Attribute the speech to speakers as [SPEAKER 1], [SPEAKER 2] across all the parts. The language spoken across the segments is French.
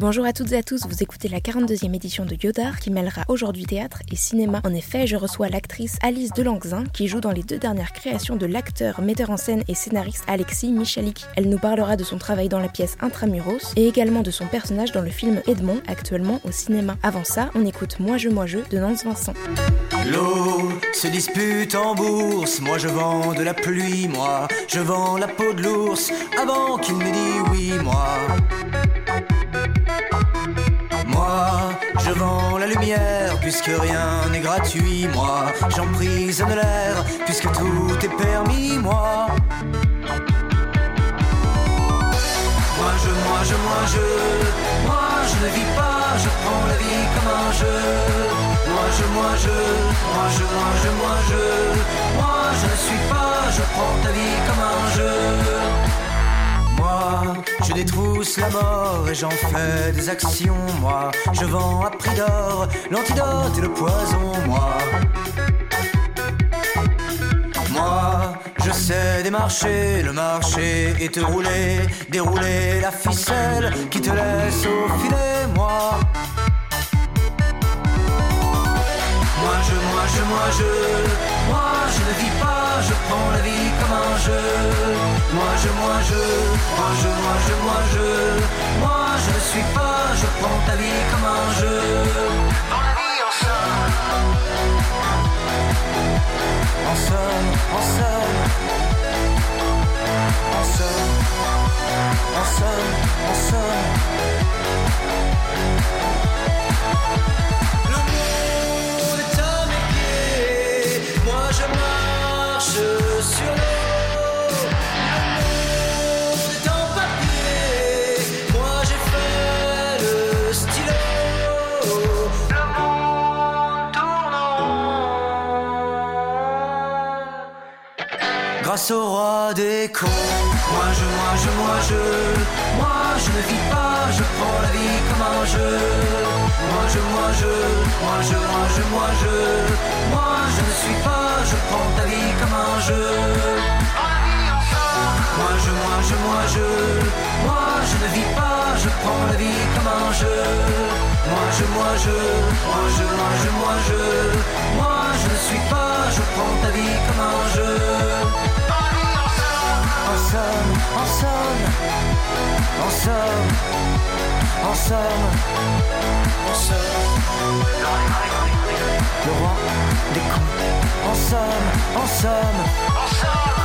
[SPEAKER 1] Bonjour à toutes et à tous, vous écoutez la 42e édition de Yodar qui mêlera aujourd'hui théâtre et cinéma. En effet, je reçois l'actrice Alice Delangzin qui joue dans les deux dernières créations de l'acteur, metteur en scène et scénariste Alexis Michalik. Elle nous parlera de son travail dans la pièce Intramuros et également de son personnage dans le film Edmond, actuellement au cinéma. Avant ça, on écoute Moi je, moi je de Nance Vincent.
[SPEAKER 2] L'eau se dispute en bourse, moi je vends de la pluie, moi je vends la peau de l'ours avant qu'il m'ait dit oui. Moi, puisque rien n'est gratuit. Moi, j'emprisonne l'air puisque tout est permis. Moi. Moi je, moi je, moi je, moi je ne vis pas, je prends la vie comme un jeu. Moi je, moi je, moi je, moi je, moi je, moi je ne suis pas, je prends ta vie comme un jeu. Je détrousse la mort et j'en fais des actions. Moi, je vends à prix d'or l'antidote et le poison. Moi, moi, je sais démarcher le marché et te rouler, dérouler la ficelle qui te laisse au filet. Moi, moi je, moi je, moi je, moi je ne vis pas, je prends la vie comme un jeu. Moi je, moi je, moi je, moi je, moi je, moi je ne suis pas, je prends ta vie comme un jeu. Dans la vie en somme, en somme, en somme, en somme, en somme, en somme. Le monde est à mes pieds, moi je marche sur moi je, moi je, moi je, moi je ne vis pas, je prends la vie comme un jeu. Moi je, moi je, moi je, moi je, moi je, moi je ne suis pas, je prends ta vie comme un jeu. Moi je, moi je, moi je, moi je ne vis pas, je prends la vie comme un jeu. Moi je, moi je, moi je, moi je, moi je, moi je ne suis pas, je prends ta vie comme un jeu. En somme, en somme, en somme, en somme. Le roi des cons. En somme, en somme, en somme.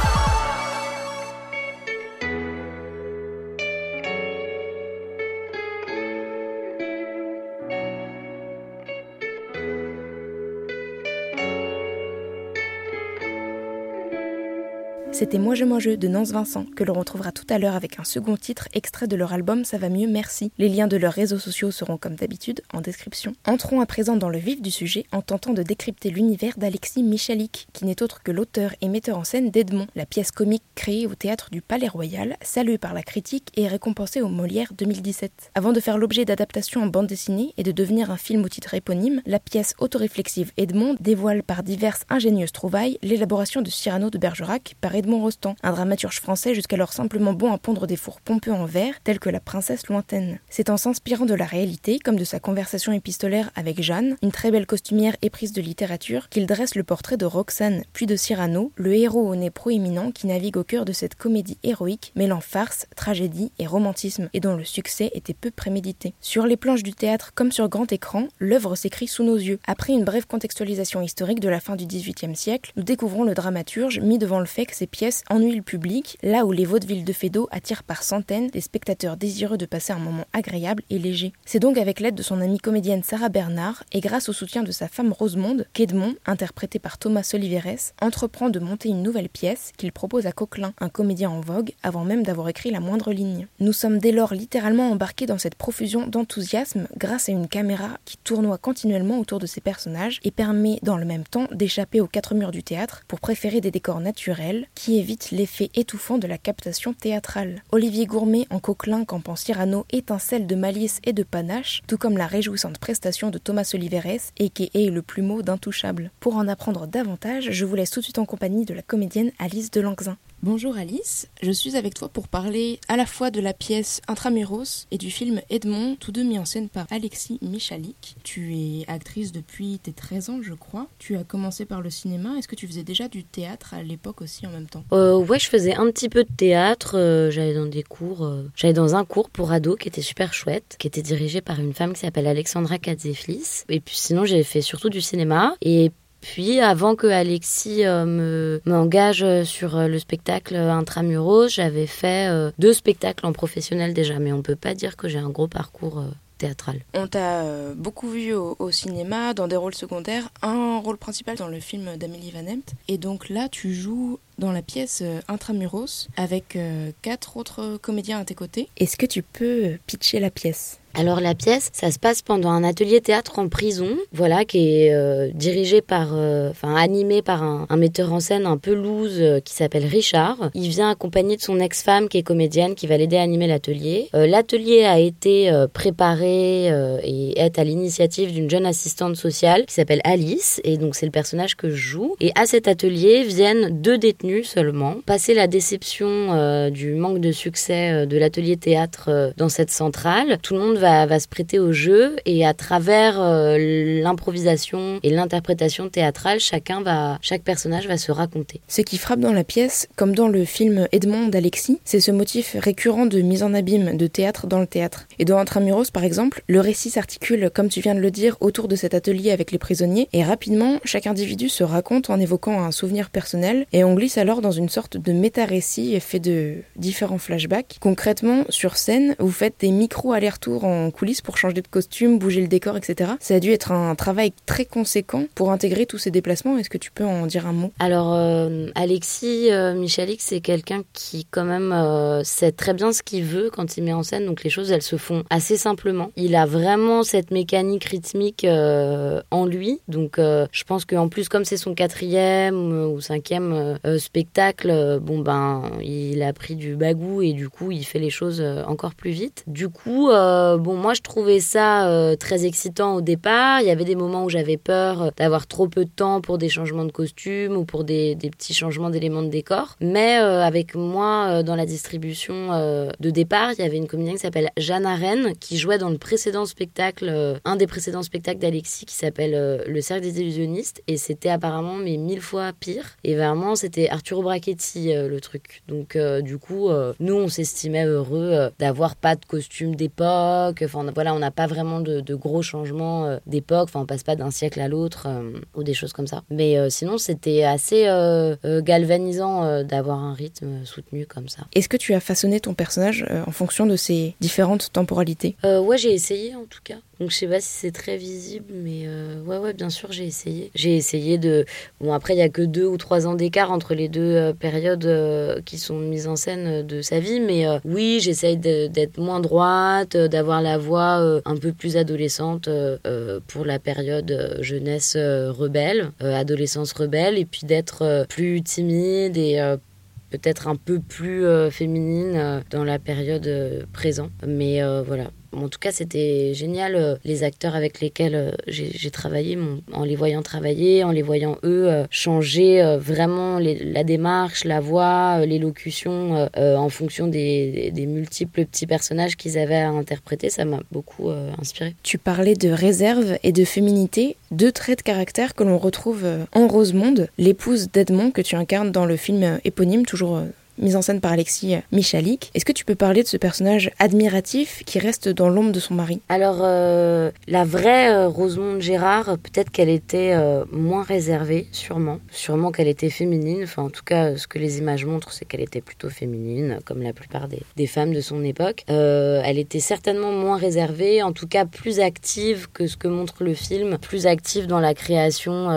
[SPEAKER 1] C'était Moi je moi je de Nance Vincent, que l'on retrouvera tout à l'heure avec un second titre extrait de leur album Ça va mieux, merci. Les liens de leurs réseaux sociaux seront comme d'habitude en description. Entrons à présent dans le vif du sujet en tentant de décrypter l'univers d'Alexis Michalik, qui n'est autre que l'auteur et metteur en scène d'Edmond, la pièce comique créée au théâtre du Palais Royal, saluée par la critique et récompensée au Molière 2017. Avant de faire l'objet d'adaptations en bande dessinée et de devenir un film au titre éponyme, la pièce autoréflexive Edmond dévoile par diverses ingénieuses trouvailles l'élaboration de Cyrano de Bergerac par Edmond Rostand, un dramaturge français jusqu'alors simplement bon à pondre des fours pompeux en verre, tels que la princesse lointaine. C'est en s'inspirant de la réalité, comme de sa conversation épistolaire avec Jeanne, une très belle costumière éprise de littérature, qu'il dresse le portrait de Roxane, puis de Cyrano, le héros au nez proéminent qui navigue au cœur de cette comédie héroïque, mêlant farce, tragédie et romantisme, et dont le succès était peu prémédité. Sur les planches du théâtre comme sur grand écran, l'œuvre s'écrit sous nos yeux. Après une brève contextualisation historique de la fin du XVIIIe siècle, nous découvrons le dramaturge mis devant le fait que ses pièces ennuient le public, là où les vaudevilles de Fédot attirent par centaines des spectateurs désireux de passer un moment agréable et léger. C'est donc avec l'aide de son amie comédienne Sarah Bernard et grâce au soutien de sa femme Rosemonde qu'Edmond, interprété par Thomas Oliveres, entreprend de monter une nouvelle pièce qu'il propose à Coquelin, un comédien en vogue, avant même d'avoir écrit la moindre ligne. Nous sommes dès lors littéralement embarqués dans cette profusion d'enthousiasme grâce à une caméra qui tournoie continuellement autour de ses personnages et permet dans le même temps d'échapper aux quatre murs du théâtre pour préférer des décors naturels qui évitent l'effet étouffant de la captation théâtrale. Olivier Gourmet en Coquelin quand en Cyrano étincelle de malice et de panache, tout comme la réjouissante prestation de Thomas Oliveres et qui est le plumeau d'intouchable. Pour en apprendre davantage, je vous laisse tout de suite en compagnie de la comédienne Alice Delangzin. Bonjour Alice, je suis avec toi pour parler à la fois de la pièce Intramuros et du film Edmond, tous deux mis en scène par Alexis Michalik. Tu es actrice depuis tes 13 ans, je crois. Tu as commencé par le cinéma. Est-ce que tu faisais déjà du théâtre à l'époque aussi en même temps?
[SPEAKER 3] Euh, Ouais, je faisais un petit peu de théâtre. Euh, j'allais dans des cours. Euh, j'allais dans un cours pour ados qui était super chouette, qui était dirigé par une femme qui s'appelle Alexandra Katzeflis. Et puis sinon, j'ai fait surtout du cinéma. Et puis, avant que Alexis euh, me m'engage euh, sur euh, le spectacle Intramuros, j'avais fait deux spectacles en professionnel déjà, mais on peut pas dire que j'ai un gros parcours théâtral.
[SPEAKER 1] On t'a beaucoup vu au, cinéma, dans des rôles secondaires, un rôle principal dans le film d'Amélie Van Empt. Et donc là, tu joues dans la pièce Intramuros avec quatre autres comédiens à tes côtés. Est-ce que tu peux pitcher la pièce?
[SPEAKER 3] Alors la pièce, ça se passe pendant un atelier théâtre en prison, voilà, qui est euh, dirigé par, euh, enfin animé par un, metteur en scène un peu loose euh, qui s'appelle Richard. Il vient accompagné de son ex-femme qui est comédienne, qui va l'aider à animer l'atelier. l'atelier a été préparé et est à l'initiative d'une jeune assistante sociale qui s'appelle Alice, et donc c'est le personnage que je joue. Et à cet atelier viennent deux détenus seulement. Passer la déception du manque de succès de l'atelier théâtre dans cette centrale, tout le monde va va, se prêter au jeu et à travers euh, l'improvisation et l'interprétation théâtrale, chacun va, chaque personnage va se raconter.
[SPEAKER 1] Ce qui frappe dans la pièce, comme dans le film Edmond d'Alexis, c'est ce motif récurrent de mise en abîme de théâtre dans le théâtre. Et dans Intramuros, par exemple, le récit s'articule, comme tu viens de le dire, autour de cet atelier avec les prisonniers, et rapidement, chaque individu se raconte en évoquant un souvenir personnel, et on glisse alors dans une sorte de méta-récit fait de différents flashbacks. Concrètement, sur scène, vous faites des micro-allers-retours en coulisses pour changer de costume, bouger le décor, etc. Ça a dû être un travail très conséquent pour intégrer tous ces déplacements. Est-ce que tu peux en dire un mot?
[SPEAKER 3] Alors, euh, Alexis euh, Michalix, c'est quelqu'un qui, quand même, euh, sait très bien ce qu'il veut quand il met en scène. Donc, les choses, elles se font assez simplement. Il a vraiment cette mécanique rythmique en lui. Donc, je pense qu'en plus, comme c'est son quatrième ou cinquième spectacle, bon, ben, il a pris du bagou et du coup, il fait les choses encore plus vite. Du coup, bon, moi, je trouvais ça euh, très excitant au départ. Il y avait des moments où j'avais peur euh, d'avoir trop peu de temps pour des changements de costumes ou pour des, petits changements d'éléments de décor. Mais euh, avec moi, dans la distribution de départ, il y avait une comédienne qui s'appelle Jeanne Arène qui jouait dans le précédent spectacle, un des précédents spectacles d'Alexis qui s'appelle Le Cercle des illusionnistes. Et c'était apparemment mais mille fois pire. Et vraiment, c'était Arturo Brachetti le truc. Donc, du coup, nous, on s'estimait heureux d'avoir pas de costume d'époque Enfin, voilà, on n'a pas vraiment de, gros changements euh, d'époque. Enfin, on passe pas d'un siècle à l'autre euh, ou des choses comme ça. Mais euh, sinon, c'était assez galvanisant d'avoir un rythme soutenu comme ça.
[SPEAKER 1] Est-ce que tu as façonné ton personnage en fonction de ces différentes temporalités?
[SPEAKER 3] Ouais, j'ai essayé en tout cas. Donc je sais pas si c'est très visible, mais euh, ouais, ouais, bien sûr, j'ai essayé. J'ai essayé de. Bon, après, il y a que deux ou trois ans d'écart entre les deux euh, périodes euh, qui sont mises en scène de sa vie, mais oui, j'essaye d'être moins droite, d'avoir la voix un peu plus adolescente pour la période jeunesse rebelle, adolescence rebelle, et puis d'être plus timide et peut-être un peu plus féminine dans la période présente. Mais voilà, en tout cas, c'était génial. Euh, les acteurs avec lesquels euh, j'ai travaillé, en les voyant travailler, en les voyant eux euh, changer vraiment la démarche, la voix, l'élocution en fonction des, multiples petits personnages qu'ils avaient à interpréter, ça m'a beaucoup inspiré.
[SPEAKER 1] Tu parlais de réserve et de féminité, deux traits de caractère que l'on retrouve en Rosemonde, l'épouse d'Edmond que tu incarnes dans le film éponyme, toujours mise en scène par Alexis Michalik. Est-ce que tu peux parler de ce personnage admiratif qui reste dans l'ombre de son mari?
[SPEAKER 3] Alors, euh, la vraie euh, Rosemonde Gérard, peut-être qu'elle était euh, moins réservée, sûrement. Sûrement qu'elle était féminine. Enfin, en tout cas, ce que les images montrent, c'est qu'elle était plutôt féminine, comme la plupart des, femmes de son époque. elle était certainement moins réservée, en tout cas plus active que ce que montre le film, plus active dans la création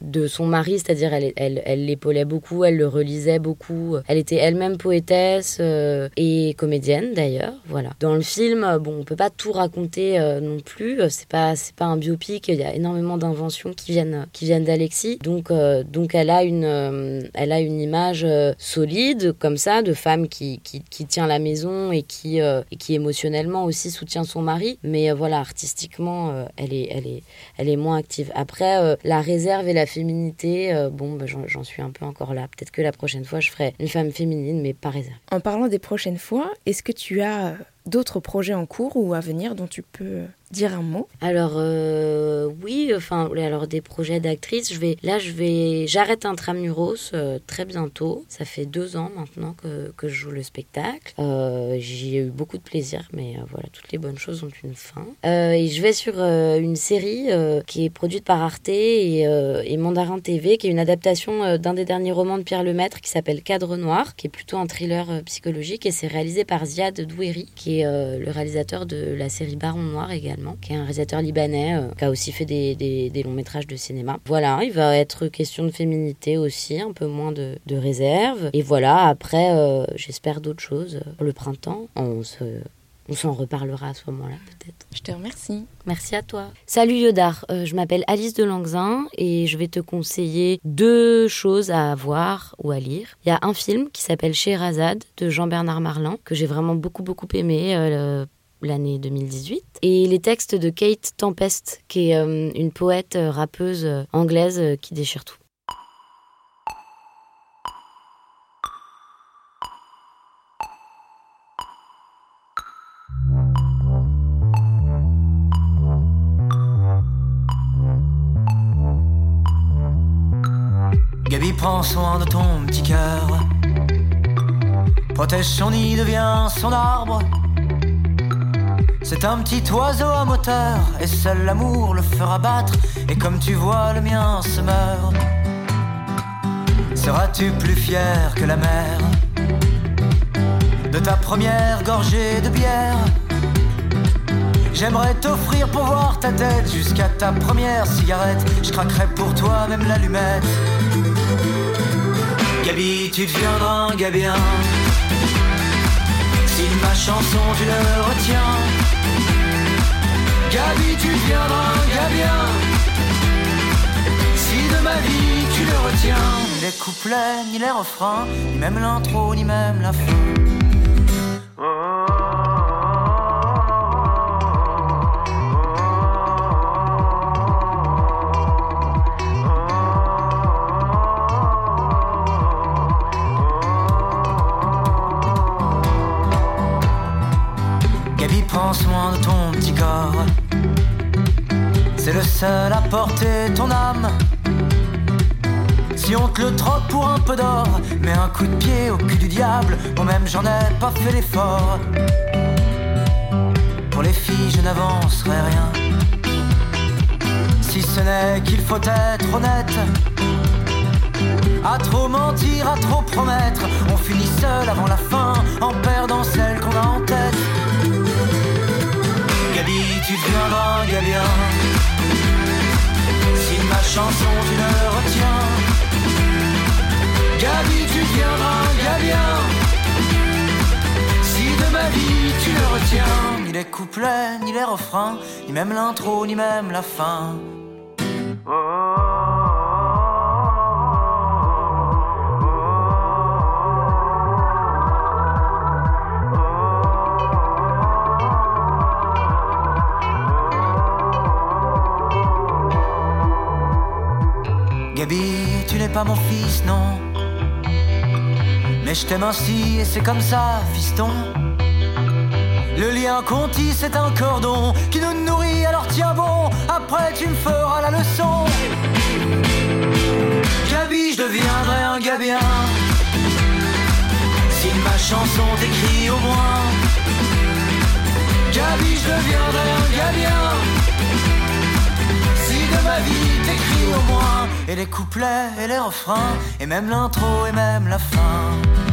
[SPEAKER 3] de son mari, c'est-à-dire elle l'épaulait beaucoup, elle le relisait beaucoup, elle était elle-même poétesse et comédienne d'ailleurs. Voilà. Dans le film, bon, on peut pas tout raconter non plus. C'est pas c'est pas un biopic. Il y a énormément d'inventions qui viennent qui viennent d'Alexis. Donc donc elle a une elle a une image solide comme ça de femme qui, qui, tient la maison et qui qui émotionnellement aussi soutient son mari. Mais voilà, artistiquement, elle est elle est elle est moins active. Après, la réserve et la féminité, bon, bah, j'en suis un peu encore là. Peut-être que la prochaine fois, je ferai une femme féminine, mais pas réserve.
[SPEAKER 1] En parlant des prochaines fois, est-ce que tu as d'autres projets en cours ou à venir dont tu peux dire un mot?
[SPEAKER 3] Alors euh, oui, enfin alors des projets d'actrice. Je vais là, je vais j'arrête Intramuros euh, très bientôt. Ça fait deux ans maintenant que, que je joue le spectacle. Euh, J'y ai eu beaucoup de plaisir, mais euh, voilà, toutes les bonnes choses ont une fin. Euh, et je vais sur une série qui est produite par Arte et, et, Mandarin TV, qui est une adaptation d'un des derniers romans de Pierre Lemaître qui s'appelle Cadre Noir, qui est plutôt un thriller psychologique et c'est réalisé par Ziad Doueri, qui le réalisateur de la série Baron Noir également qui est un réalisateur libanais, euh, qui a aussi fait des, des, longs métrages de cinéma. Voilà, il va être question de féminité aussi, un peu moins de, de réserve. Et voilà, après, euh, j'espère d'autres choses pour le printemps. On se on s'en reparlera à ce moment-là, peut-être.
[SPEAKER 1] Je te remercie.
[SPEAKER 3] Merci à toi. Salut Yodar, euh, je m'appelle Alice de Langzin et je vais te conseiller deux choses à voir ou à lire. Il y a un film qui s'appelle Sherazade de Jean-Bernard Marlin, que j'ai vraiment beaucoup, beaucoup aimé l'année 2018. Et les textes de Kate Tempest, qui est euh, une poète euh, rappeuse euh, anglaise qui déchire tout.
[SPEAKER 2] Gabi prend soin de ton petit cœur. Protège son nid, devient son arbre. C'est un petit oiseau à moteur, et seul l'amour le fera battre. Et comme tu vois, le mien se meurt. Seras-tu plus fier que la mer? De ta première gorgée de bière J'aimerais t'offrir pour voir ta tête jusqu'à ta première cigarette. Je craquerais pour toi même l'allumette. Gabi, tu deviendras un gabien. Si ma chanson tu le retiens Gabi tu deviendras un gabien Si de ma vie tu le retiens Ni les couplets, ni les refrains Ni même l'intro, ni même la fin porter ton âme. Si on te le troque pour un peu d'or, mets un coup de pied au cul du diable. Moi-même j'en ai pas fait l'effort. Pour les filles, je n'avancerai rien. Si ce n'est qu'il faut être honnête. À trop mentir, à trop promettre, on finit seul avant la fin en perdant celle qu'on a en tête. Gabi, tu deviendras Gabien. Ma chanson tu le retiens, Gabi, tu deviendras Gabien. Si de ma vie tu le retiens, ni les couplets, ni les refrains, ni même l'intro, ni même la fin. Pas mon fils, non. Mais je t'aime ainsi et c'est comme ça, fiston. Le lien qu'on tisse c'est un cordon qui nous nourrit, alors tiens bon, après tu me feras la leçon. Gabi, je deviendrai un gabien. Si ma chanson t'écrit au moins. Gabi, je deviendrai un gabien au moins. Et les couplets et les refrains. Et même l'intro et même la fin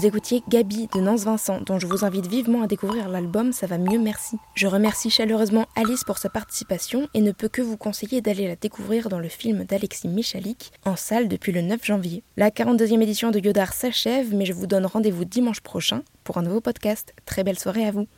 [SPEAKER 1] Vous écoutiez Gabi de Nance Vincent, dont je vous invite vivement à découvrir l'album Ça va mieux, merci. Je remercie chaleureusement Alice pour sa participation et ne peux que vous conseiller d'aller la découvrir dans le film d'Alexis Michalik, en salle depuis le 9 janvier. La 42e édition de Yodar s'achève, mais je vous donne rendez-vous dimanche prochain pour un nouveau podcast. Très belle soirée à vous.